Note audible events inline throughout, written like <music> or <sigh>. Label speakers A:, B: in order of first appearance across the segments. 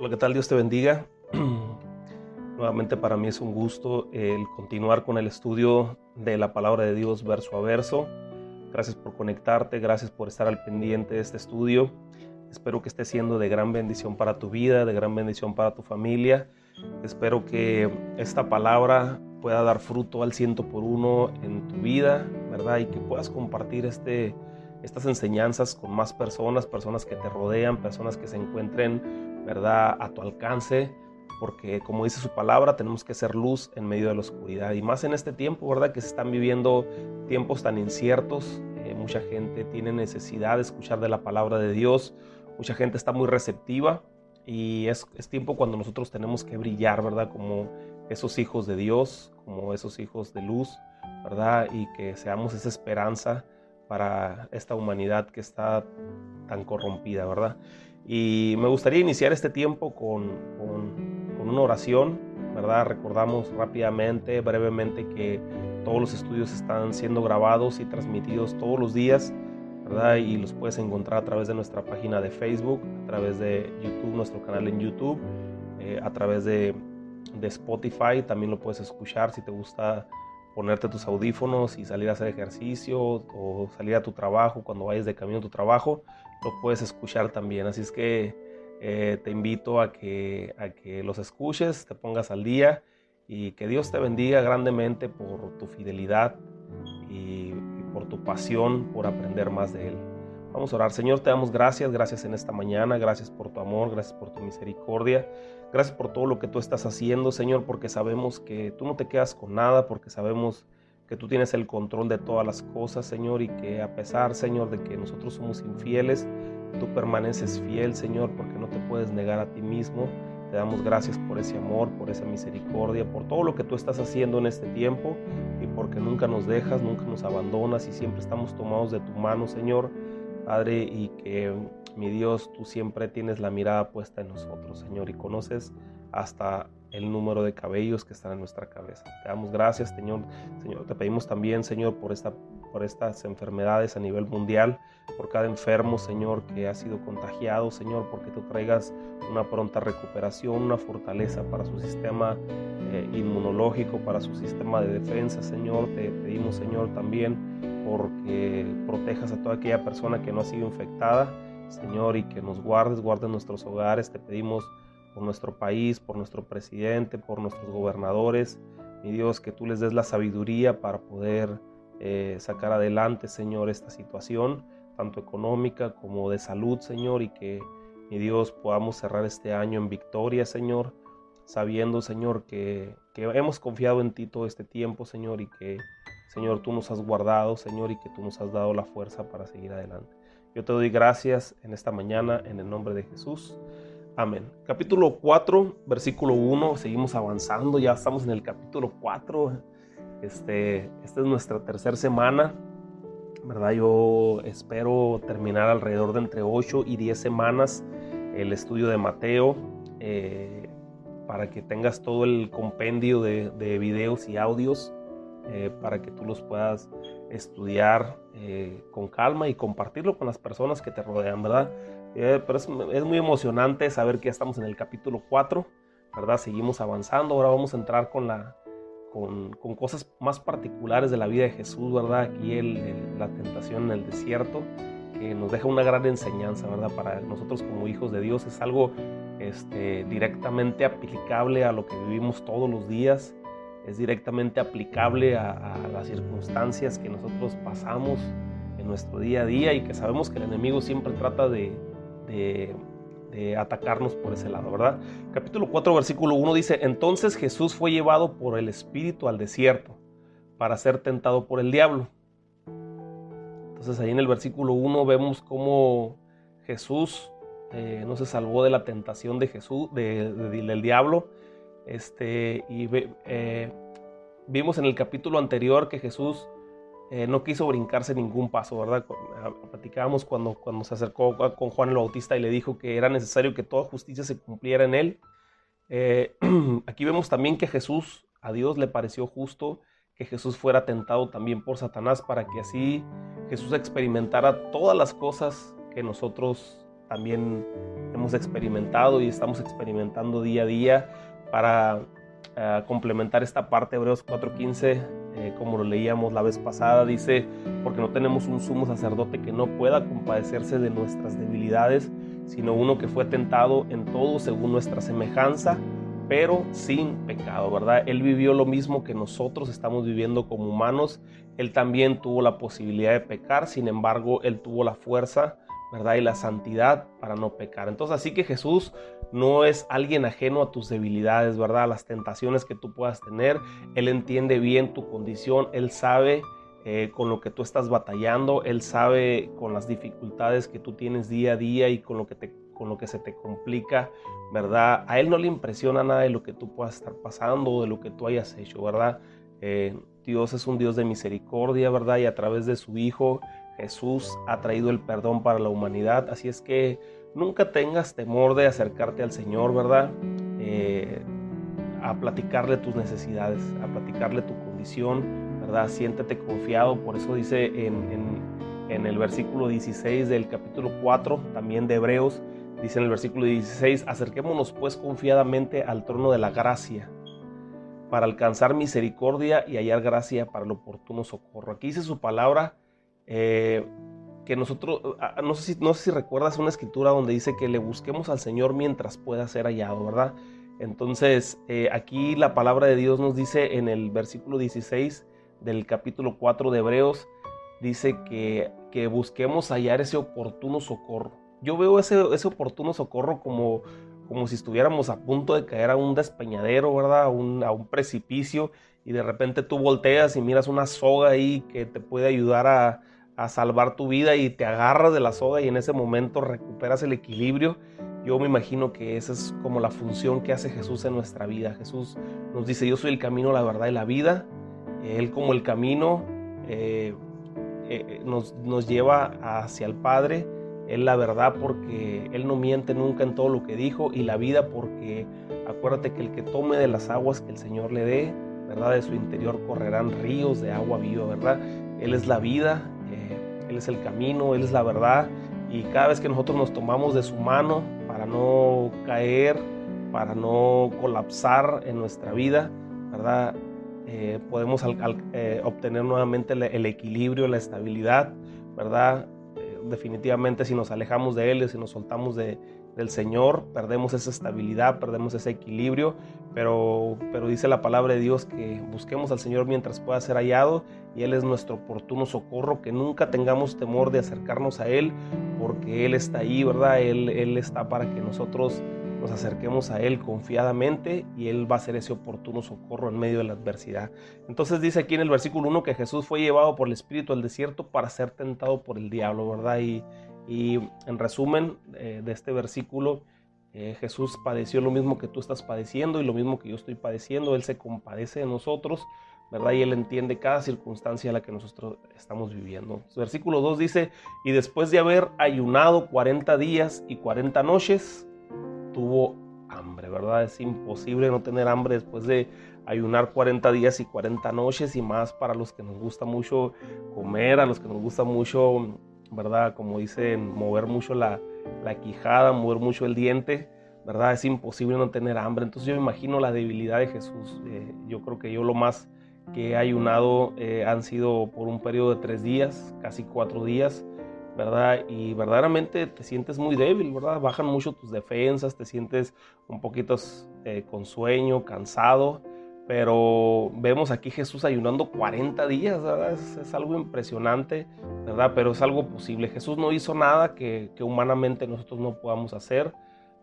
A: Hola, ¿qué tal? Dios te bendiga. <clears throat> Nuevamente para mí es un gusto el continuar con el estudio de la palabra de Dios verso a verso. Gracias por conectarte, gracias por estar al pendiente de este estudio. Espero que esté siendo de gran bendición para tu vida, de gran bendición para tu familia. Espero que esta palabra pueda dar fruto al ciento por uno en tu vida, ¿verdad? Y que puedas compartir este, estas enseñanzas con más personas, personas que te rodean, personas que se encuentren ¿verdad? A tu alcance, porque como dice su palabra, tenemos que ser luz en medio de la oscuridad. Y más en este tiempo, ¿verdad? Que se están viviendo tiempos tan inciertos. Eh, mucha gente tiene necesidad de escuchar de la palabra de Dios. Mucha gente está muy receptiva. Y es, es tiempo cuando nosotros tenemos que brillar, ¿verdad? Como esos hijos de Dios, como esos hijos de luz, ¿verdad? Y que seamos esa esperanza para esta humanidad que está tan corrompida, ¿verdad? Y me gustaría iniciar este tiempo con, una oración, ¿verdad? Recordamos rápidamente, brevemente, que todos los estudios están siendo grabados y transmitidos todos los días, ¿verdad? Y los puedes encontrar a través de nuestra página de Facebook, a través de YouTube, nuestro canal en YouTube, eh, a través de, de Spotify, también lo puedes escuchar si te gusta ponerte tus audífonos y salir a hacer ejercicio o salir a tu trabajo cuando vayas de camino a tu trabajo lo puedes escuchar también. Así es que eh, te invito a que, a que los escuches, te pongas al día y que Dios te bendiga grandemente por tu fidelidad y, por tu pasión por aprender más de Él. Vamos a orar. Señor, te damos gracias, gracias en esta mañana, gracias por tu amor, gracias por tu misericordia, gracias por todo lo que tú estás haciendo, Señor, porque sabemos que tú no te quedas con nada, porque sabemos que tú tienes el control de todas las cosas, Señor, y que a pesar, Señor, de que nosotros somos infieles, tú permaneces fiel, Señor, porque no te puedes negar a ti mismo. Te damos gracias por ese amor, por esa misericordia, por todo lo que tú estás haciendo en este tiempo y porque nunca nos dejas, nunca nos abandonas y siempre estamos tomados de tu mano, Señor, Padre, y que mi Dios, tú siempre tienes la mirada puesta en nosotros, Señor, y conoces hasta el número de cabellos que están en nuestra cabeza. Te damos gracias, Señor. Señor, te pedimos también, Señor, por, esta, por estas enfermedades a nivel mundial, por cada enfermo, Señor, que ha sido contagiado, Señor, porque tú traigas una pronta recuperación, una fortaleza para su sistema eh, inmunológico, para su sistema de defensa, Señor. Te pedimos, Señor, también porque protejas a toda aquella persona que no ha sido infectada, Señor, y que nos guardes, guardes nuestros hogares. Te pedimos por nuestro país, por nuestro presidente, por nuestros gobernadores. Mi Dios, que tú les des la sabiduría para poder eh, sacar adelante, Señor, esta situación, tanto económica como de salud, Señor, y que, mi Dios, podamos cerrar este año en victoria, Señor, sabiendo, Señor, que, que hemos confiado en ti todo este tiempo, Señor, y que, Señor, tú nos has guardado, Señor, y que tú nos has dado la fuerza para seguir adelante. Yo te doy gracias en esta mañana, en el nombre de Jesús. Amén. Capítulo 4, versículo 1, seguimos avanzando, ya estamos en el capítulo 4. Este, esta es nuestra tercera semana, ¿verdad? Yo espero terminar alrededor de entre 8 y 10 semanas el estudio de Mateo eh, para que tengas todo el compendio de, videos y audios eh, para que tú los puedas estudiar eh, con calma y compartirlo con las personas que te rodean, ¿verdad? Eh, pero es, muy emocionante saber que ya estamos en el capítulo 4, ¿verdad? Seguimos avanzando. Ahora vamos a entrar con, la, con, cosas más particulares de la vida de Jesús, ¿verdad? Aquí la tentación en el desierto, que nos deja una gran enseñanza, ¿verdad? Para nosotros como hijos de Dios es algo este, directamente aplicable a lo que vivimos todos los días, es directamente aplicable a, las circunstancias que nosotros pasamos en nuestro día a día y que sabemos que el enemigo siempre trata de, de, atacarnos por ese lado, ¿verdad? Capítulo 4, versículo 1 dice, entonces Jesús fue llevado por el Espíritu al desierto para ser tentado por el diablo. Entonces ahí en el versículo 1 vemos cómo Jesús eh, no se salvó de la tentación de Jesús, del diablo. Este, y eh, vimos en el capítulo anterior que Jesús eh, no quiso brincarse ningún paso, ¿verdad? Ah, platicábamos cuando, cuando se acercó con Juan el Bautista y le dijo que era necesario que toda justicia se cumpliera en él. Eh, <clears throat> aquí vemos también que Jesús, a Dios le pareció justo que Jesús fuera tentado también por Satanás para que así Jesús experimentara todas las cosas que nosotros también hemos experimentado y estamos experimentando día a día para eh, complementar esta parte, Hebreos 4:15, eh, como lo leíamos la vez pasada, dice, porque no tenemos un sumo sacerdote que no pueda compadecerse de nuestras debilidades, sino uno que fue tentado en todo según nuestra semejanza, pero sin pecado, ¿verdad? Él vivió lo mismo que nosotros estamos viviendo como humanos. Él también tuvo la posibilidad de pecar, sin embargo, él tuvo la fuerza, ¿verdad? Y la santidad para no pecar. Entonces, así que Jesús no es alguien ajeno a tus debilidades, ¿verdad? A las tentaciones que tú puedas tener. Él entiende bien tu condición, él sabe eh, con lo que tú estás batallando, él sabe con las dificultades que tú tienes día a día y con lo que te con lo que se te complica, ¿verdad? A Él no le impresiona nada de lo que tú puedas estar pasando o de lo que tú hayas hecho, ¿verdad? Eh, Dios es un Dios de misericordia, ¿verdad? Y a través de su Hijo Jesús ha traído el perdón para la humanidad. Así es que nunca tengas temor de acercarte al Señor, ¿verdad? Eh, a platicarle tus necesidades, a platicarle tu condición, ¿verdad? Siéntete confiado. Por eso dice en, en el versículo 16 del capítulo 4, también de Hebreos, Dice en el versículo 16, acerquémonos pues confiadamente al trono de la gracia para alcanzar misericordia y hallar gracia para el oportuno socorro. Aquí dice su palabra eh, que nosotros, no sé, si, no sé si recuerdas una escritura donde dice que le busquemos al Señor mientras pueda ser hallado, ¿verdad? Entonces, eh, aquí la palabra de Dios nos dice en el versículo 16 del capítulo 4 de Hebreos, dice que, que busquemos hallar ese oportuno socorro yo veo ese, ese oportuno socorro como, como si estuviéramos a punto de caer a un despeñadero, ¿verdad? A un, a un precipicio y de repente tú volteas y miras una soga ahí que te puede ayudar a, a salvar tu vida y te agarras de la soga y en ese momento recuperas el equilibrio. Yo me imagino que esa es como la función que hace Jesús en nuestra vida. Jesús nos dice, yo soy el camino, la verdad y la vida. Él como el camino eh, eh, nos, nos lleva hacia el Padre él la verdad porque Él no miente nunca en todo lo que dijo y la vida porque acuérdate que el que tome de las aguas que el Señor le dé, ¿verdad? De su interior correrán ríos de agua viva, ¿verdad? Él es la vida, Él es el camino, Él es la verdad y cada vez que nosotros nos tomamos de su mano para no caer, para no colapsar en nuestra vida, ¿verdad? Eh, podemos eh, obtener nuevamente el equilibrio, la estabilidad, ¿verdad? definitivamente si nos alejamos de Él, si nos soltamos de, del Señor, perdemos esa estabilidad, perdemos ese equilibrio, pero, pero dice la palabra de Dios que busquemos al Señor mientras pueda ser hallado y Él es nuestro oportuno socorro, que nunca tengamos temor de acercarnos a Él, porque Él está ahí, ¿verdad? Él, Él está para que nosotros nos acerquemos a Él confiadamente y Él va a ser ese oportuno socorro en medio de la adversidad. Entonces dice aquí en el versículo 1 que Jesús fue llevado por el Espíritu al desierto para ser tentado por el diablo, ¿verdad? Y, en resumen eh, de este versículo, eh, Jesús padeció lo mismo que tú estás padeciendo y lo mismo que yo estoy padeciendo. Él se compadece de nosotros, ¿verdad? Y Él entiende cada circunstancia en la que nosotros estamos viviendo. Versículo 2 dice, y después de haber ayunado 40 días y 40 noches, tuvo hambre, ¿verdad? Es imposible no tener hambre después de ayunar 40 días y 40 noches y más para los que nos gusta mucho comer, a los que nos gusta mucho, ¿verdad? Como dicen, mover mucho la, quijada, mover mucho el diente, ¿verdad? Es imposible no tener hambre. Entonces yo me imagino la debilidad de Jesús. Eh, yo creo que yo lo más que he ayunado eh, han sido por un periodo de tres días, casi cuatro días. ¿verdad? Y verdaderamente te sientes muy débil, ¿verdad? Bajan mucho tus defensas, te sientes un poquito eh, con sueño, cansado, pero vemos aquí Jesús ayunando 40 días. Es, algo impresionante, ¿verdad? Pero es algo posible. Jesús no hizo nada que, que humanamente nosotros no podamos hacer,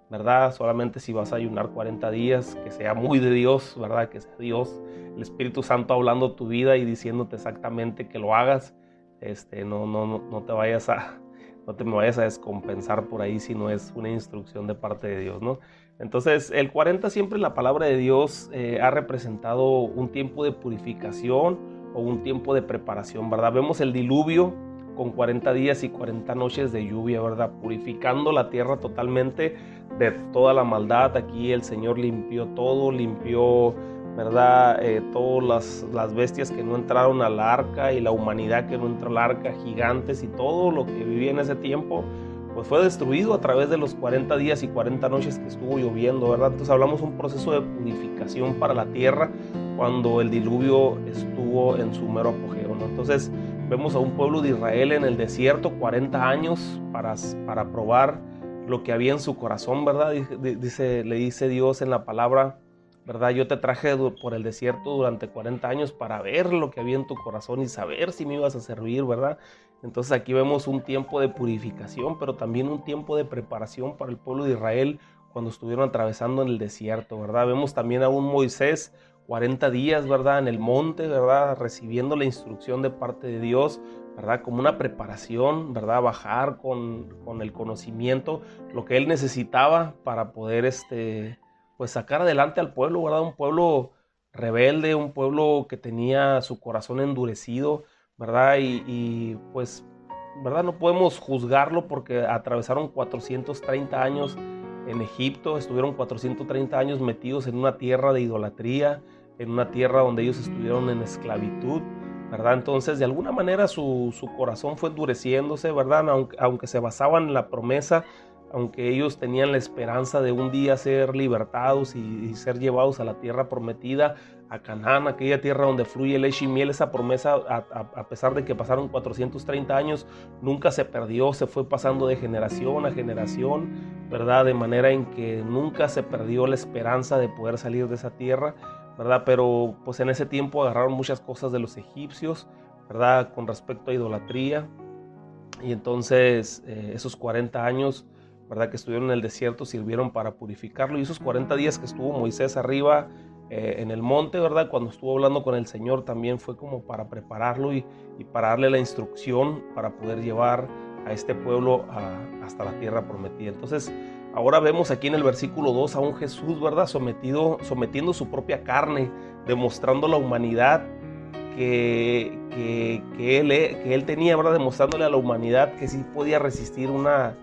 A: ¿verdad? Solamente si vas a ayunar 40 días, que sea muy de Dios, ¿verdad? Que sea Dios, el Espíritu Santo hablando tu vida y diciéndote exactamente que lo hagas este, no, no, no te vayas a, no te me vayas a descompensar por ahí si no es una instrucción de parte de Dios, ¿no? Entonces, el 40 siempre la palabra de Dios eh, ha representado un tiempo de purificación o un tiempo de preparación, ¿verdad? Vemos el diluvio con 40 días y 40 noches de lluvia, ¿verdad? Purificando la tierra totalmente de toda la maldad. Aquí el Señor limpió todo, limpió ¿verdad? Eh, todas las, bestias que no entraron al arca y la humanidad que no entró al arca, gigantes y todo lo que vivía en ese tiempo, pues fue destruido a través de los 40 días y 40 noches que estuvo lloviendo, ¿verdad? Entonces hablamos un proceso de purificación para la tierra cuando el diluvio estuvo en su mero apogeo, ¿no? Entonces vemos a un pueblo de Israel en el desierto 40 años para, para probar lo que había en su corazón, ¿verdad? Dice, le dice Dios en la palabra, ¿verdad? Yo te traje por el desierto durante 40 años para ver lo que había en tu corazón y saber si me ibas a servir, ¿verdad? Entonces aquí vemos un tiempo de purificación, pero también un tiempo de preparación para el pueblo de Israel cuando estuvieron atravesando en el desierto, ¿verdad? Vemos también a un Moisés 40 días, ¿verdad? En el monte, ¿verdad? Recibiendo la instrucción de parte de Dios, ¿verdad? Como una preparación, ¿verdad? Bajar con, con el conocimiento, lo que él necesitaba para poder, este, pues sacar adelante al pueblo, ¿verdad? Un pueblo rebelde, un pueblo que tenía su corazón endurecido, ¿verdad? Y, pues, ¿verdad? No podemos juzgarlo porque atravesaron 430 años en Egipto, estuvieron 430 años metidos en una tierra de idolatría, en una tierra donde ellos estuvieron en esclavitud, ¿verdad? Entonces, de alguna manera su, corazón fue endureciéndose, ¿verdad? Aunque, aunque se basaban en la promesa aunque ellos tenían la esperanza de un día ser libertados y, ser llevados a la tierra prometida, a Canaán, aquella tierra donde fluye leche y miel, esa promesa, a, pesar de que pasaron 430 años, nunca se perdió, se fue pasando de generación a generación, ¿verdad? De manera en que nunca se perdió la esperanza de poder salir de esa tierra, ¿verdad? Pero pues en ese tiempo agarraron muchas cosas de los egipcios, ¿verdad? Con respecto a idolatría. Y entonces eh, esos 40 años ¿verdad? Que estuvieron en el desierto, sirvieron para purificarlo. Y esos 40 días que estuvo Moisés arriba eh, en el monte, ¿verdad? Cuando estuvo hablando con el Señor también fue como para prepararlo y, para darle la instrucción para poder llevar a este pueblo hasta la tierra prometida. Entonces, ahora vemos aquí en el versículo 2 a un Jesús, ¿verdad? Sometido, sometiendo su propia carne, demostrando la humanidad que, que, él, que él tenía, ¿verdad? Demostrándole a la humanidad que sí podía resistir una,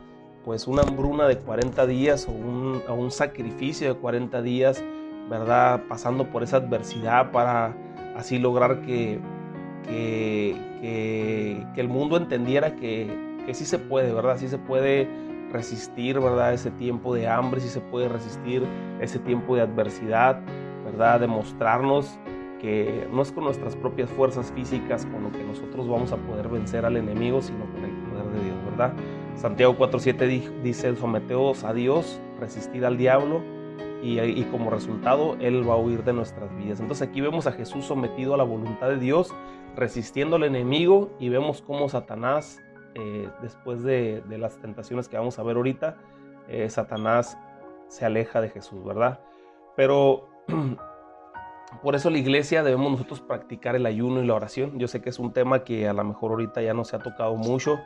A: pues una hambruna de 40 días o un, un sacrificio de 40 días, ¿verdad? Pasando por esa adversidad para así lograr que, que, el mundo entendiera que, que, sí se puede, ¿verdad? Sí se puede resistir, ¿verdad? Ese tiempo de hambre, sí se puede resistir ese tiempo de adversidad, ¿verdad? Demostrarnos que no es con nuestras propias fuerzas físicas con lo que nosotros vamos a poder vencer al enemigo, sino con el poder de Dios, ¿verdad? Santiago 4.7 dice, someteos a Dios, resistid al diablo y, como resultado Él va a huir de nuestras vidas. Entonces aquí vemos a Jesús sometido a la voluntad de Dios, resistiendo al enemigo y vemos cómo Satanás, eh, después de, las tentaciones que vamos a ver ahorita, eh, Satanás se aleja de Jesús, ¿verdad? Pero <clears throat> por eso la iglesia debemos nosotros practicar el ayuno y la oración. Yo sé que es un tema que a lo mejor ahorita ya no se ha tocado mucho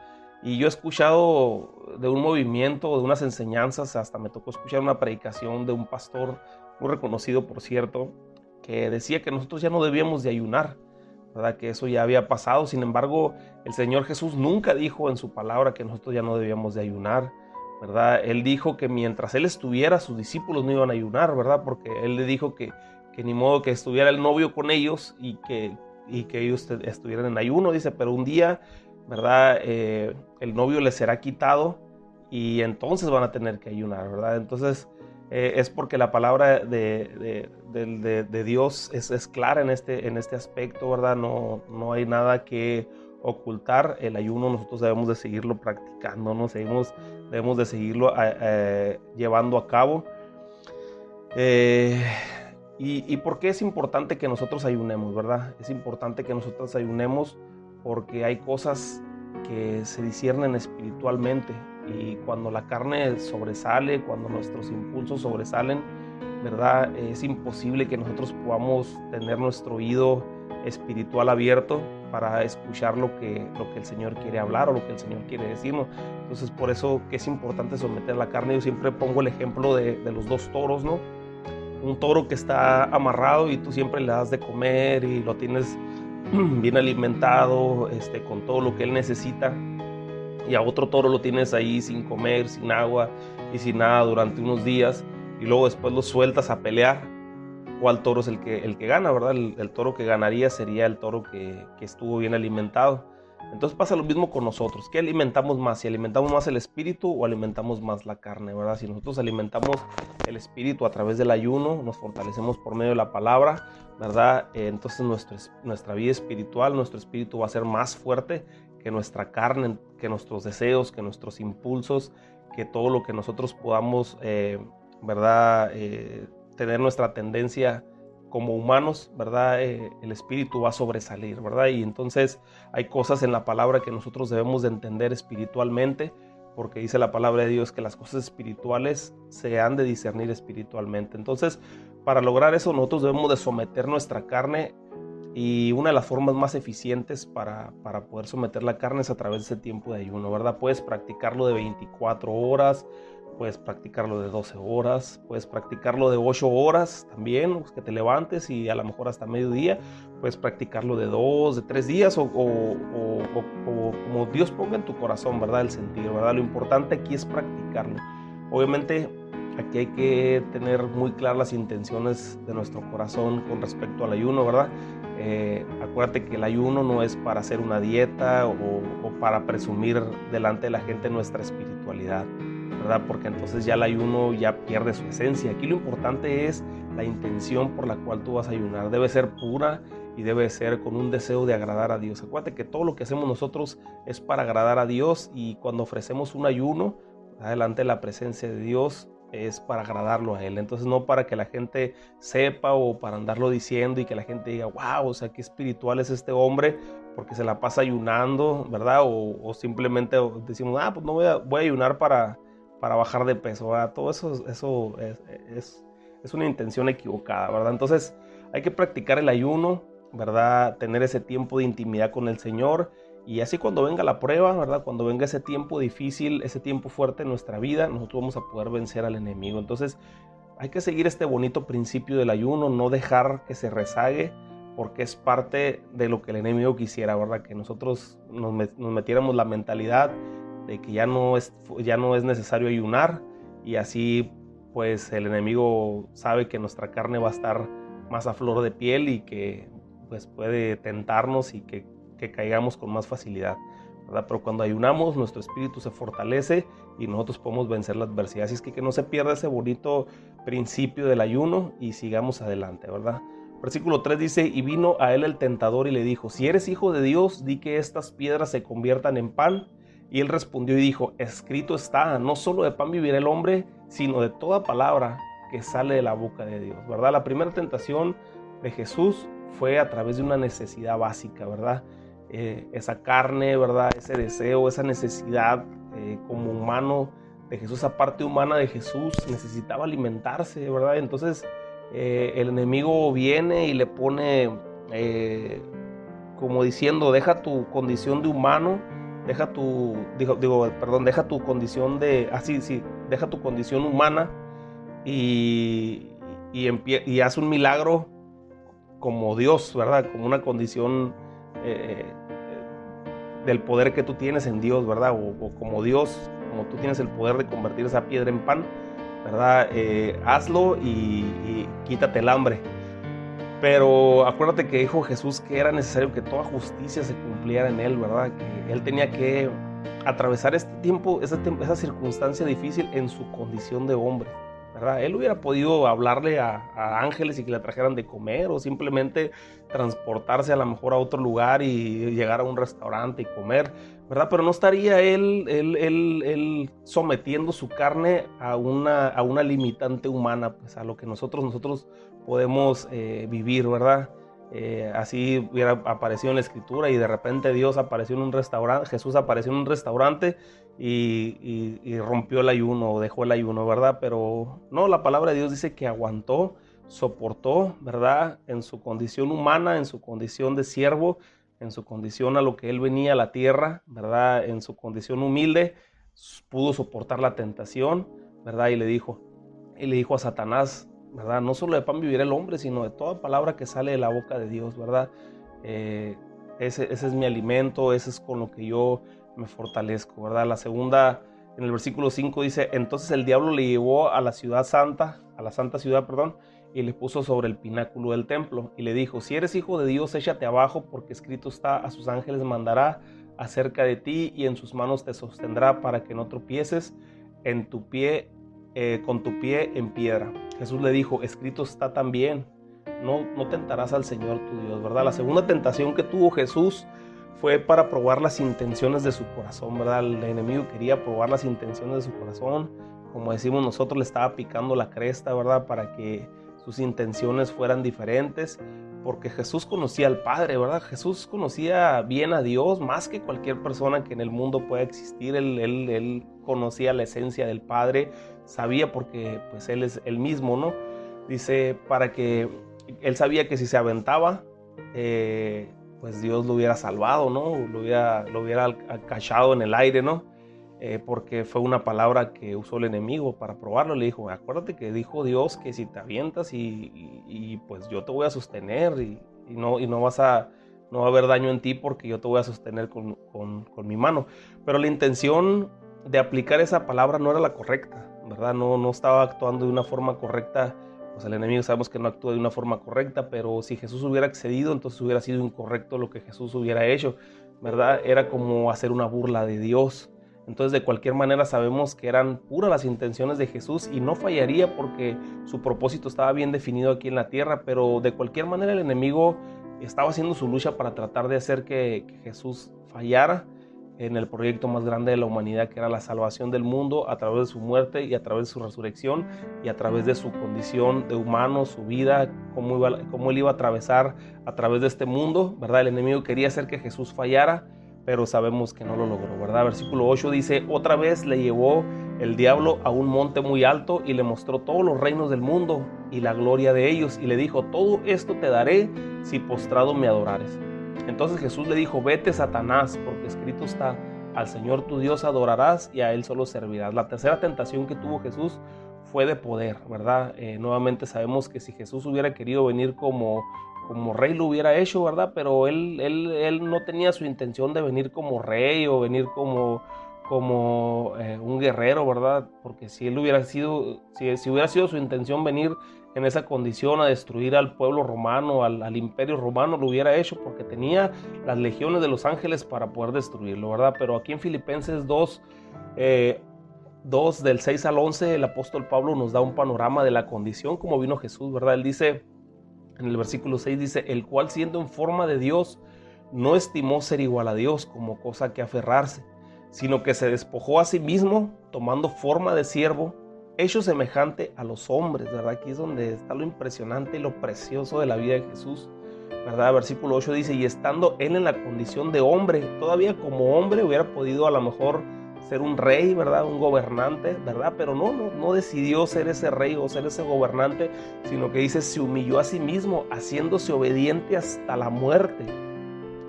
A: y yo he escuchado de un movimiento, de unas enseñanzas, hasta me tocó escuchar una predicación de un pastor muy reconocido, por cierto, que decía que nosotros ya no debíamos de ayunar, ¿verdad? Que eso ya había pasado. Sin embargo, el Señor Jesús nunca dijo en su palabra que nosotros ya no debíamos de ayunar, ¿verdad? Él dijo que mientras Él estuviera, sus discípulos no iban a ayunar, ¿verdad? Porque Él le dijo que, que ni modo que estuviera el novio con ellos y que, y que ellos estuvieran en ayuno, dice, pero un día ¿verdad? Eh, el novio les será quitado y entonces van a tener que ayunar, ¿verdad? Entonces eh, es porque la palabra de, Dios es, clara en este, en este aspecto, ¿verdad? No, no hay nada que ocultar. El ayuno nosotros debemos de seguirlo practicando, ¿no? Seguimos, debemos de seguirlo eh, llevando a cabo. y, ¿Y por qué es importante que nosotros ayunemos, verdad? Es importante que nosotros ayunemos porque hay cosas que se disciernen espiritualmente y cuando la carne sobresale, cuando nuestros impulsos sobresalen, ¿verdad? Es imposible que nosotros podamos tener nuestro oído espiritual abierto para escuchar lo que, lo que el Señor quiere hablar o lo que el Señor quiere decirnos. Entonces, por eso que es importante someter la carne. Yo siempre pongo el ejemplo de, de los dos toros, ¿no? Un toro que está amarrado y tú siempre le das de comer y lo tienes <clears throat> bien alimentado, este, con todo lo que él necesita, y a otro toro lo tienes ahí sin comer, sin agua y sin nada durante unos días, y luego después lo sueltas a pelear, ¿cuál toro es el que, el que gana, verdad? El, toro que ganaría sería el toro que, que, estuvo bien alimentado. Entonces pasa lo mismo con nosotros. ¿Qué alimentamos más? Si alimentamos más el espíritu o alimentamos más la carne, ¿verdad? Si nosotros alimentamos el espíritu a través del ayuno, nos fortalecemos por medio de la palabra, ¿verdad? Eh, entonces nuestra vida espiritual, nuestro espíritu va a ser más fuerte que nuestra carne, que nuestros deseos, que nuestros impulsos, que todo lo que nosotros podamos, eh, ¿verdad? Eh, tener nuestra tendencia como humanos, ¿verdad? Eh, el espíritu va a sobresalir, ¿verdad? Y entonces hay cosas en la palabra que nosotros debemos de entender espiritualmente, porque dice la palabra de Dios que las cosas espirituales se han de discernir espiritualmente. Entonces, para lograr eso, nosotros debemos de someter nuestra carne y una de las formas más eficientes para, para, poder someter la carne es a través de ese tiempo de ayuno, ¿verdad? Puedes practicarlo de 24 horas, puedes practicarlo de 12 horas, puedes practicarlo de 8 horas también, pues, que te levantes y a lo mejor hasta mediodía, puedes practicarlo de 2, de 3 días o, como Dios ponga en tu corazón, ¿verdad? El sentido, ¿verdad? Lo importante aquí es practicarlo. Obviamente aquí hay que tener muy claras las intenciones de nuestro corazón con respecto al ayuno, ¿verdad? Eh, acuérdate que el ayuno no es para hacer una dieta o, o para presumir delante de la gente nuestra espiritualidad. Porque entonces ya el ayuno ya pierde su esencia. Aquí lo importante es la intención por la cual tú vas a ayunar. Debe ser pura y debe ser con un deseo de agradar a Dios. Acuérdate que todo lo que hacemos nosotros es para agradar a Dios y cuando ofrecemos un ayuno, adelante la presencia de Dios es para agradarlo a Él. Entonces no para que la gente sepa o para andarlo diciendo y que la gente diga, wow, o sea, qué espiritual es este hombre porque se la pasa ayunando, ¿verdad? O, simplemente decimos, ah, pues no voy a, voy a ayunar para, para bajar de peso, Todo eso, es, una intención equivocada, ¿verdad? Entonces hay que practicar el ayuno, ¿verdad? Tener ese tiempo de intimidad con el Señor y así cuando venga la prueba, ¿verdad? Cuando venga ese tiempo difícil, ese tiempo fuerte en nuestra vida, nosotros vamos a poder vencer al enemigo. Entonces hay que seguir este bonito principio del ayuno, no dejar que se rezague, porque es parte de lo que el enemigo quisiera, ¿verdad? Que nosotros nos, nos metiéramos la mentalidad de que ya no es, ya no es necesario ayunar y así pues el enemigo sabe que nuestra carne va a estar más a flor de piel y que pues puede tentarnos y que, que caigamos con más facilidad. ¿verdad? Pero cuando ayunamos, nuestro espíritu se fortalece y nosotros podemos vencer la adversidad. Así es que que no se pierda ese bonito principio del ayuno y sigamos adelante, ¿verdad? Versículo 3 dice, y vino a él el tentador y le dijo, si eres hijo de Dios, di que estas piedras se conviertan en pan. Y él respondió y dijo, escrito está, no solo de pan vivirá el hombre, sino de toda palabra que sale de la boca de Dios, ¿verdad? La primera tentación de Jesús fue a través de una necesidad básica, ¿verdad? Eh, esa carne, ¿verdad? Ese deseo, esa necesidad eh, como humano de Jesús, esa parte humana de Jesús necesitaba alimentarse, ¿verdad? Entonces eh, el enemigo viene y le pone como diciendo, deja tu condición de humano deja tu, digo, digo, perdón, deja tu condición de, así, sí, deja tu condición humana y, y, y haz un milagro como Dios, ¿verdad? Como una condición eh, del poder que tú tienes en Dios, ¿verdad? O, como Dios, como tú tienes el poder de convertir esa piedra en pan, ¿verdad? Eh, hazlo y quítate el hambre. Pero acuérdate que dijo Jesús que era necesario que toda justicia se cumpliera en él, ¿verdad? Que él tenía que atravesar este tiempo, esa, circunstancia difícil en su condición de hombre. Él hubiera podido hablarle a, ángeles y que le trajeran de comer o simplemente transportarse a lo mejor a otro lugar y llegar a un restaurante y comer, ¿verdad? Pero no estaría él, él, sometiendo su carne a una, a una limitante humana, pues a lo que nosotros, nosotros podemos eh, vivir, ¿verdad? Eh, así hubiera aparecido en la escritura y de repente Dios apareció en un restaurante, Jesús apareció en un restaurante y, rompió el ayuno, dejó el ayuno, ¿verdad? Pero no, la palabra de Dios dice que aguantó, soportó, ¿verdad? En su condición humana, en su condición de siervo, en su condición a lo que él venía a la tierra, ¿verdad? En su condición humilde, pudo soportar la tentación, ¿verdad? Y le dijo, y le dijo a Satanás, ¿verdad? No solo de pan vivir el hombre, sino de toda palabra que sale de la boca de Dios, ¿verdad? Eh, ese, ese, es mi alimento, ese es con lo que yo me fortalezco, ¿verdad? La segunda, en el versículo 5 dice, entonces el diablo le llevó a la ciudad santa, a la santa ciudad, perdón, y le puso sobre el pináculo del templo y le dijo, si eres hijo de Dios, échate abajo, porque escrito está, a sus ángeles mandará acerca de ti y en sus manos te sostendrá para que no tropieces en tu pie, eh, con tu pie en piedra. Jesús le dijo, escrito está también, no, no tentarás al Señor tu Dios, ¿verdad? La segunda tentación que tuvo Jesús fue para probar las intenciones de su corazón, ¿verdad? El enemigo quería probar las intenciones de su corazón, como decimos nosotros, le estaba picando la cresta, ¿verdad? Para que sus intenciones fueran diferentes, porque Jesús conocía al Padre, ¿verdad? Jesús conocía bien a Dios más que cualquier persona que en el mundo pueda existir. Él, él, conocía la esencia del Padre, sabía porque pues Él es el mismo, ¿no? Dice, para que Él sabía que si se aventaba, eh, pues Dios lo hubiera salvado, ¿no? Lo hubiera, lo hubiera cachado en el aire, ¿no? Eh, porque fue una palabra que usó el enemigo para probarlo. Le dijo, acuérdate que dijo Dios que si te avientas y, pues yo te voy a sostener y, no, y no vas a, no va a haber daño en ti porque yo te voy a sostener con, con, mi mano. Pero la intención de aplicar esa palabra no era la correcta, ¿verdad? No, no estaba actuando de una forma correcta. Pues el enemigo sabemos que no actúa de una forma correcta, pero si Jesús hubiera accedido, entonces hubiera sido incorrecto lo que Jesús hubiera hecho, ¿verdad? Era como hacer una burla de Dios. Entonces de cualquier manera sabemos que eran puras las intenciones de Jesús y no fallaría porque su propósito estaba bien definido aquí en la tierra, pero de cualquier manera el enemigo estaba haciendo su lucha para tratar de hacer que, Jesús fallara en el proyecto más grande de la humanidad que era la salvación del mundo a través de su muerte y a través de su resurrección y a través de su condición de humano, su vida, cómo, él iba a atravesar a través de este mundo, ¿verdad? El enemigo quería hacer que Jesús fallara pero sabemos que no lo logró, ¿verdad? Versículo 8 dice, otra vez le llevó el diablo a un monte muy alto y le mostró todos los reinos del mundo y la gloria de ellos y le dijo, todo esto te daré si postrado me adorares. Entonces Jesús le dijo, vete Satanás, porque escrito está, al Señor tu Dios adorarás y a Él solo servirás. La tercera tentación que tuvo Jesús fue de poder, ¿verdad? Eh, nuevamente sabemos que si Jesús hubiera querido venir como como rey lo hubiera hecho, ¿verdad? Pero él, él, él no tenía su intención de venir como rey o venir como, como eh, un guerrero, ¿verdad? Porque si él hubiera sido, si, si, hubiera sido su intención venir en esa condición a destruir al pueblo romano, al, imperio romano, lo hubiera hecho porque tenía las legiones de los ángeles para poder destruirlo, ¿verdad? Pero aquí en Filipenses 2, 2 eh, del 6 al 11, el apóstol Pablo nos da un panorama de la condición como vino Jesús, ¿verdad? Él dice, en el versículo 6 dice, el cual siendo en forma de Dios, no estimó ser igual a Dios como cosa que aferrarse, sino que se despojó a sí mismo, tomando forma de siervo, hecho semejante a los hombres, ¿verdad? Aquí es donde está lo impresionante y lo precioso de la vida de Jesús, ¿verdad? Versículo 8 dice, y estando él en la condición de hombre, todavía como hombre hubiera podido a lo mejor ser un rey, ¿verdad? Un gobernante, ¿verdad? Pero no, no, no decidió ser ese rey o ser ese gobernante, sino que dice, se humilló a sí mismo, haciéndose obediente hasta la muerte.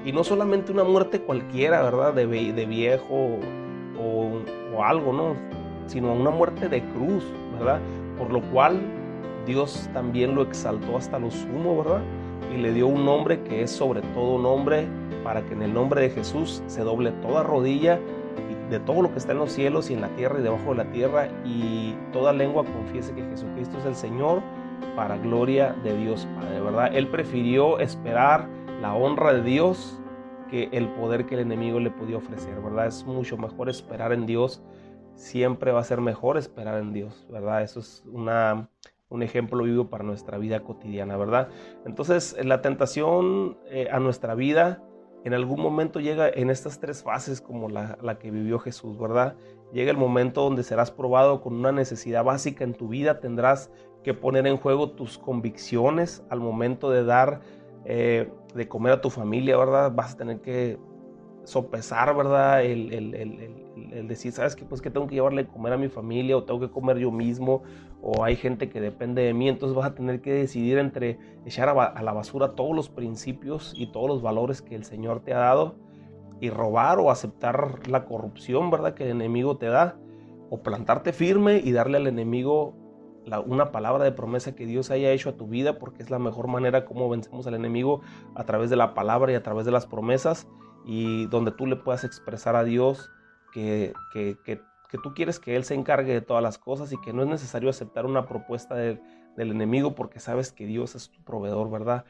A: Y no solamente una muerte cualquiera, ¿verdad? De, viejo o, o algo, ¿no? Sino una muerte de cruz, ¿verdad? Por lo cual Dios también lo exaltó hasta lo sumo, ¿verdad? Y le dio un nombre que es sobre todo nombre, para que en el nombre de Jesús se doble toda rodilla de todo lo que está en los cielos y en la tierra y debajo de la tierra, y toda lengua confiese que Jesucristo es el Señor para gloria de Dios Padre, ¿verdad? Él prefirió esperar la honra de Dios que el poder que el enemigo le podía ofrecer, ¿verdad? Es mucho mejor esperar en Dios, siempre va a ser mejor esperar en Dios, ¿verdad? Eso es una, un ejemplo vivo para nuestra vida cotidiana, ¿verdad? Entonces, la tentación eh, a nuestra vida en algún momento llega en estas tres fases como la, que vivió Jesús, ¿verdad? Llega el momento donde serás probado con una necesidad básica en tu vida, tendrás que poner en juego tus convicciones al momento de dar eh, de comer a tu familia, ¿verdad? Vas a tener que sopesar, ¿verdad? El, decir, ¿sabes qué? Pues que tengo que llevarle a comer a mi familia o tengo que comer yo mismo o hay gente que depende de mí, entonces vas a tener que decidir entre echar a, la basura todos los principios y todos los valores que el Señor te ha dado y robar o aceptar la corrupción, ¿verdad? Que el enemigo te da o plantarte firme y darle al enemigo una palabra de promesa que Dios haya hecho a tu vida, porque es la mejor manera como vencemos al enemigo a través de la palabra y a través de las promesas y donde tú le puedas expresar a Dios que, que, que, tú quieres que Él se encargue de todas las cosas y que no es necesario aceptar una propuesta del, del enemigo porque sabes que Dios es tu proveedor, ¿verdad?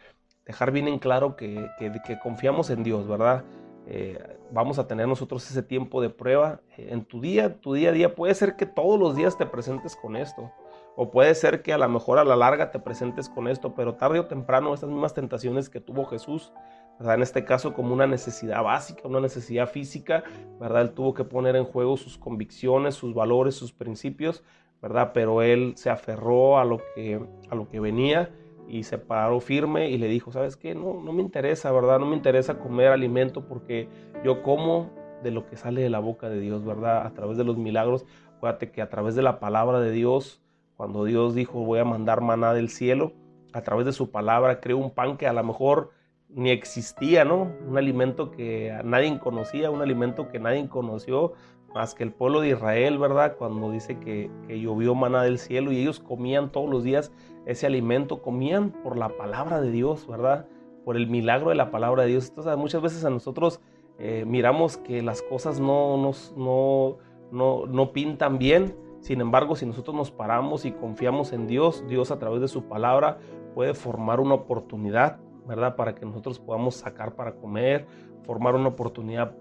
A: Dejar bien en claro que, que confiamos en Dios, ¿verdad? eh, vamos a tener nosotros ese tiempo de prueba eh, en tu día, tu día a día. Puede ser que todos los días te presentes con esto. O puede ser que a lo mejor a la larga te presentes con esto, pero tarde o temprano estas mismas tentaciones que tuvo Jesús, en este caso como una necesidad básica, una necesidad física, ¿verdad? Él tuvo que poner en juego sus convicciones, sus valores, sus principios, ¿verdad? Pero él se aferró a lo que, a lo que venía y se paró firme y le dijo, ¿sabes qué? No, no me interesa, ¿verdad? No me interesa comer alimento porque yo como de lo que sale de la boca de Dios, ¿verdad? A través de los milagros. Acuérdate que a través de la palabra de Dios, cuando Dios dijo, voy a mandar maná del cielo, a través de su palabra creó un pan que a lo mejor ni existía, ¿no? Un alimento que nadie conocía, un alimento que nadie conoció, más que el pueblo de Israel, ¿verdad? Cuando dice que, que, llovió maná del cielo y ellos comían todos los días ese alimento, comían por la palabra de Dios, ¿verdad? Por el milagro de la palabra de Dios. Entonces, muchas veces a nosotros eh, miramos que las cosas no, nos, no, no, no pintan bien. Sin embargo, si nosotros nos paramos y confiamos en Dios, Dios a través de su palabra puede formar una oportunidad, ¿verdad? Para que nosotros podamos sacar para comer, formar una oportunidad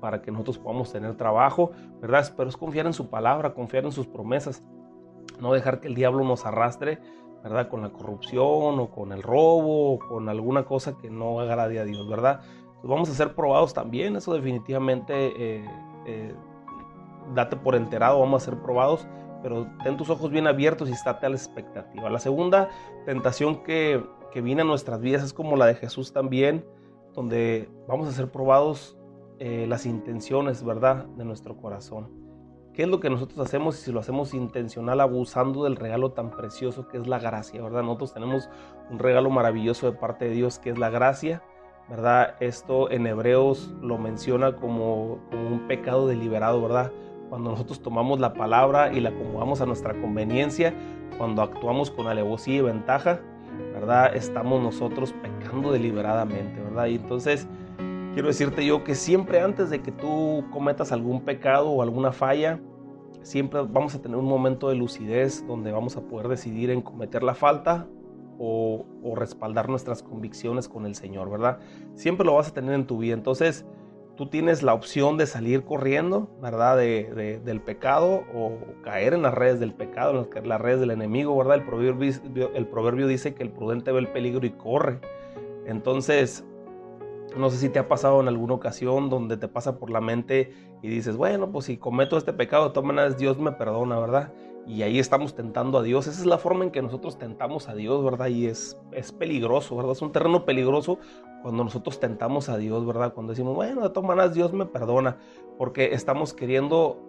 A: para que nosotros podamos tener trabajo, ¿verdad? Pero es confiar en su palabra, confiar en sus promesas, no dejar que el diablo nos arrastre, ¿verdad? Con la corrupción o con el robo o con alguna cosa que no agrade a Dios, ¿verdad? Vamos a ser probados también, eso definitivamente, eh, eh, date por enterado, vamos a ser probados, pero ten tus ojos bien abiertos y estate a la expectativa. La segunda tentación que, que viene a nuestras vidas es como la de Jesús también, donde vamos a ser probados eh, las intenciones, ¿verdad?, de nuestro corazón. ¿Qué es lo que nosotros hacemos si lo hacemos intencional, abusando del regalo tan precioso que es la gracia, ¿verdad? Nosotros tenemos un regalo maravilloso de parte de Dios que es la gracia, ¿verdad? Esto en Hebreos lo menciona como, un pecado deliberado, ¿verdad? Cuando nosotros tomamos la palabra y la acomodamos a nuestra conveniencia, cuando actuamos con alevosía y ventaja, ¿verdad? Estamos nosotros pecando deliberadamente, ¿verdad? Y entonces quiero decirte yo que siempre antes de que tú cometas algún pecado o alguna falla, siempre vamos a tener un momento de lucidez donde vamos a poder decidir en cometer la falta o, respaldar nuestras convicciones con el Señor, ¿verdad? Siempre lo vas a tener en tu vida. Entonces, tú tienes la opción de salir corriendo, ¿verdad? del pecado o caer en las redes del pecado, en las redes del enemigo, ¿verdad? El proverbio, el proverbio dice que el prudente ve el peligro y corre. Entonces, no sé si te ha pasado en alguna ocasión donde te pasa por la mente y dices, bueno, pues si cometo este pecado, de todas maneras Dios me perdona, ¿verdad? Y ahí estamos tentando a Dios. Esa es la forma en que nosotros tentamos a Dios, ¿verdad? Y es, es peligroso, ¿verdad? Es un terreno peligroso cuando nosotros tentamos a Dios, ¿verdad? Cuando decimos, bueno, de todas maneras Dios me perdona, porque estamos queriendo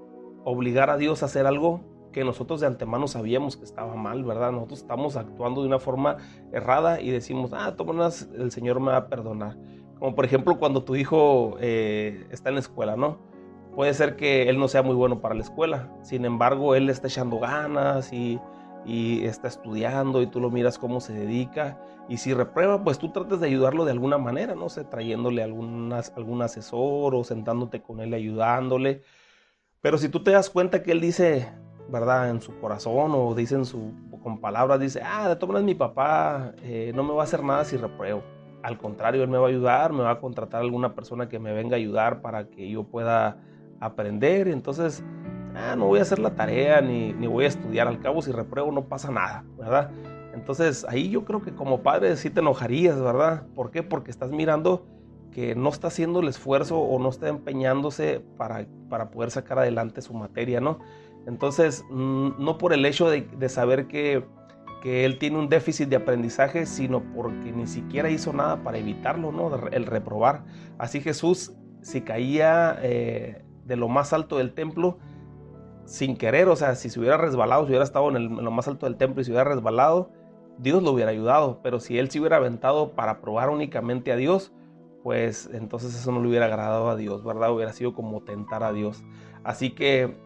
A: obligar a Dios a hacer algo que nosotros de antemano sabíamos que estaba mal, ¿verdad? Nosotros estamos actuando de una forma errada y decimos, ah, de todas maneras el Señor me va a perdonar. Como por ejemplo cuando tu hijo eh, está en la escuela, ¿no? Puede ser que él no sea muy bueno para la escuela, sin embargo él está echando ganas y, está estudiando y tú lo miras cómo se dedica y si reprueba, pues tú tratas de ayudarlo de alguna manera, no sé, trayéndole algunas, algún asesor o sentándote con él ayudándole. Pero si tú te das cuenta que él dice, ¿verdad? En su corazón o dice en su, con palabras, dice, ah, de todas maneras mi papá eh, no me va a hacer nada si repruebo al contrario, él me va a ayudar, me va a contratar a alguna persona que me venga a ayudar para que yo pueda aprender. Entonces, ah, no voy a hacer la tarea ni, ni, voy a estudiar. Al cabo, si repruebo, no pasa nada, ¿verdad? Entonces, ahí yo creo que como padre sí te enojarías, ¿verdad? ¿Por qué? Porque estás mirando que no está haciendo el esfuerzo o no está empeñándose para, para poder sacar adelante su materia, ¿no? Entonces, mm, no por el hecho de, de saber que que él tiene un déficit de aprendizaje, sino porque ni siquiera hizo nada para evitarlo, ¿no? El reprobar. Así Jesús, si caía eh, de lo más alto del templo, sin querer, o sea, si se hubiera resbalado, si hubiera estado en, lo más alto del templo y se hubiera resbalado, Dios lo hubiera ayudado. Pero si él se hubiera aventado para probar únicamente a Dios, pues entonces eso no le hubiera agradado a Dios, ¿verdad? Hubiera sido como tentar a Dios. Así que,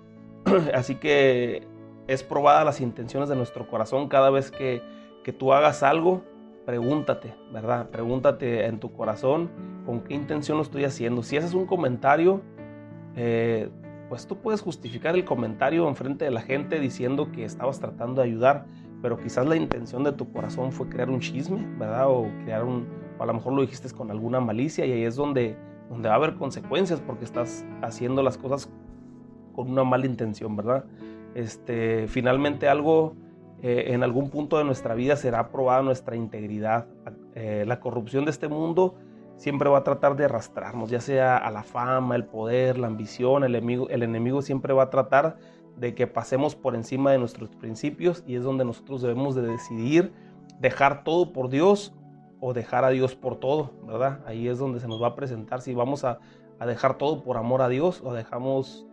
A: <clears throat> así que es probada las intenciones de nuestro corazón cada vez que, tú hagas algo. Pregúntate, ¿verdad? Pregúntate en tu corazón con qué intención lo estoy haciendo. Si haces un comentario, eh, pues tú puedes justificar el comentario en frente de la gente diciendo que estabas tratando de ayudar, pero quizás la intención de tu corazón fue crear un chisme, ¿verdad? O crear un, o a lo mejor lo dijiste con alguna malicia y ahí es donde donde va a haber consecuencias porque estás haciendo las cosas con una mala intención, ¿verdad? Este, finalmente algo eh, en algún punto de nuestra vida será probada nuestra integridad. Eh, la corrupción de este mundo siempre va a tratar de arrastrarnos, ya sea a la fama, el poder, la ambición, el enemigo, el enemigo siempre va a tratar de que pasemos por encima de nuestros principios y es donde nosotros debemos de decidir dejar todo por Dios o dejar a Dios por todo, ¿verdad? Ahí es donde se nos va a presentar si vamos a, dejar todo por amor a Dios o dejamos,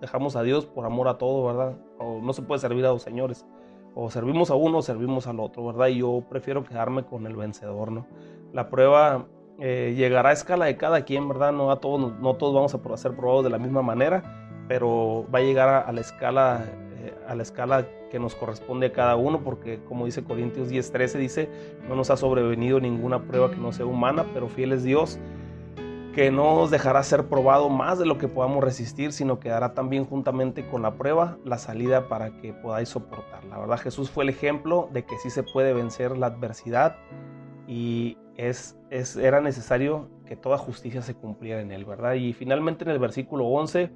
A: dejamos a Dios por amor a todo, ¿verdad? O no se puede servir a dos señores. O servimos a uno o servimos al otro, ¿verdad? Y yo prefiero quedarme con el vencedor, ¿no? La prueba eh, llegará a escala de cada quien, ¿verdad? No, a todos, no todos vamos a ser probados de la misma manera, pero va a llegar a, la escala eh, a la escala que nos corresponde a cada uno, porque como dice Corintios 10:13, dice, no nos ha sobrevenido ninguna prueba que no sea humana, pero fiel es Dios, que no nos dejará ser probado más de lo que podamos resistir, sino que dará también juntamente con la prueba la salida para que podáis soportar. La verdad, Jesús fue el ejemplo de que sí se puede vencer la adversidad y es, era necesario que toda justicia se cumpliera en él, ¿verdad? Y finalmente en el versículo 11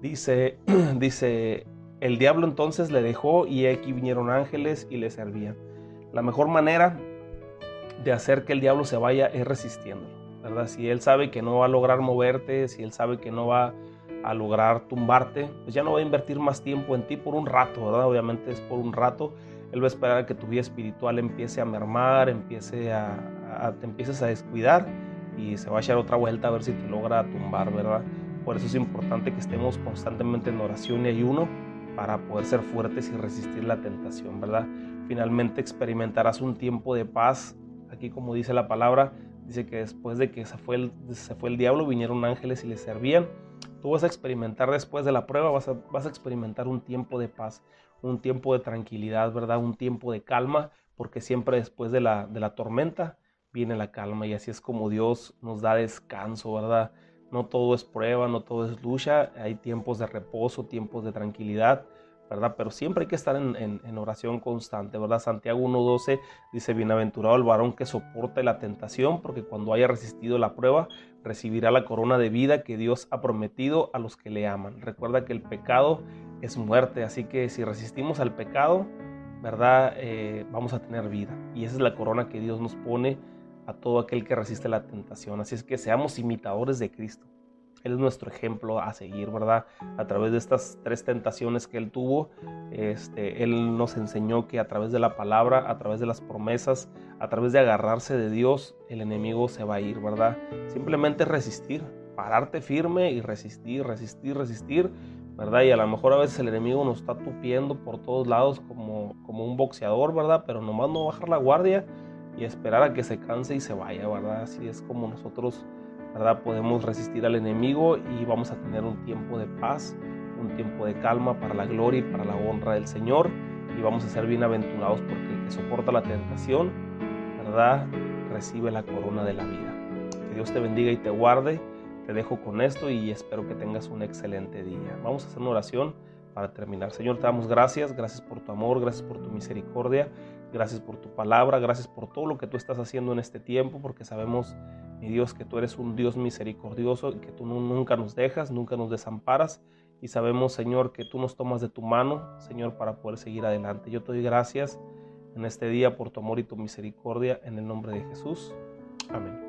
A: dice, <clears throat> dice, el diablo entonces le dejó y aquí vinieron ángeles y le servían. La mejor manera de hacer que el diablo se vaya es resistiéndolo, ¿verdad? Si él sabe que no va a lograr moverte, si él sabe que no va a lograr tumbarte, pues ya no va a invertir más tiempo en ti por un rato, ¿verdad? Obviamente es por un rato. Él va a esperar que tu vida espiritual empiece a mermar, empiece a, te empieces a descuidar y se va a echar otra vuelta a ver si te logra tumbar, ¿verdad? Por eso es importante que estemos constantemente en oración y ayuno para poder ser fuertes y resistir la tentación, ¿verdad? Finalmente experimentarás un tiempo de paz. Aquí como dice la palabra, dice que después de que se fue el, se fue el diablo, vinieron ángeles y le servían. Tú vas a experimentar después de la prueba, vas a, vas a experimentar un tiempo de paz, un tiempo de tranquilidad, ¿verdad? Un tiempo de calma, porque siempre después de la, de la tormenta viene la calma y así es como Dios nos da descanso, ¿verdad? No todo es prueba, no todo es lucha, hay tiempos de reposo, tiempos de tranquilidad, ¿verdad? Pero siempre hay que estar en, oración constante, ¿verdad? Santiago 1.12 dice, bienaventurado el varón que soporte la tentación, porque cuando haya resistido la prueba, recibirá la corona de vida que Dios ha prometido a los que le aman. Recuerda que el pecado es muerte, así que si resistimos al pecado, ¿verdad? Eh, vamos a tener vida. Y esa es la corona que Dios nos pone a todo aquel que resiste la tentación. Así es que seamos imitadores de Cristo. Él es nuestro ejemplo a seguir, ¿verdad? A través de estas tres tentaciones que Él tuvo, este, Él nos enseñó que a través de la palabra, a través de las promesas, a través de agarrarse de Dios, el enemigo se va a ir, ¿verdad? Simplemente resistir, pararte firme y resistir, resistir, resistir, ¿verdad? Y a lo mejor a veces el enemigo nos está tupiendo por todos lados como, como un boxeador, ¿verdad? Pero nomás no bajar la guardia y esperar a que se canse y se vaya, ¿verdad? Así es como nosotros, ¿verdad? Podemos resistir al enemigo y vamos a tener un tiempo de paz, un tiempo de calma para la gloria y para la honra del Señor y vamos a ser bienaventurados porque el que soporta la tentación, ¿verdad? Recibe la corona de la vida. Que Dios te bendiga y te guarde. Te dejo con esto y espero que tengas un excelente día. Vamos a hacer una oración para terminar. Señor, te damos gracias, gracias por tu amor, gracias por tu misericordia, gracias por tu palabra, gracias por todo lo que tú estás haciendo en este tiempo, porque sabemos, mi Dios, que tú eres un Dios misericordioso y que tú nunca nos dejas, nunca nos desamparas. Y sabemos, Señor, que tú nos tomas de tu mano, Señor, para poder seguir adelante. Yo te doy gracias en este día por tu amor y tu misericordia, en el nombre de Jesús. Amén.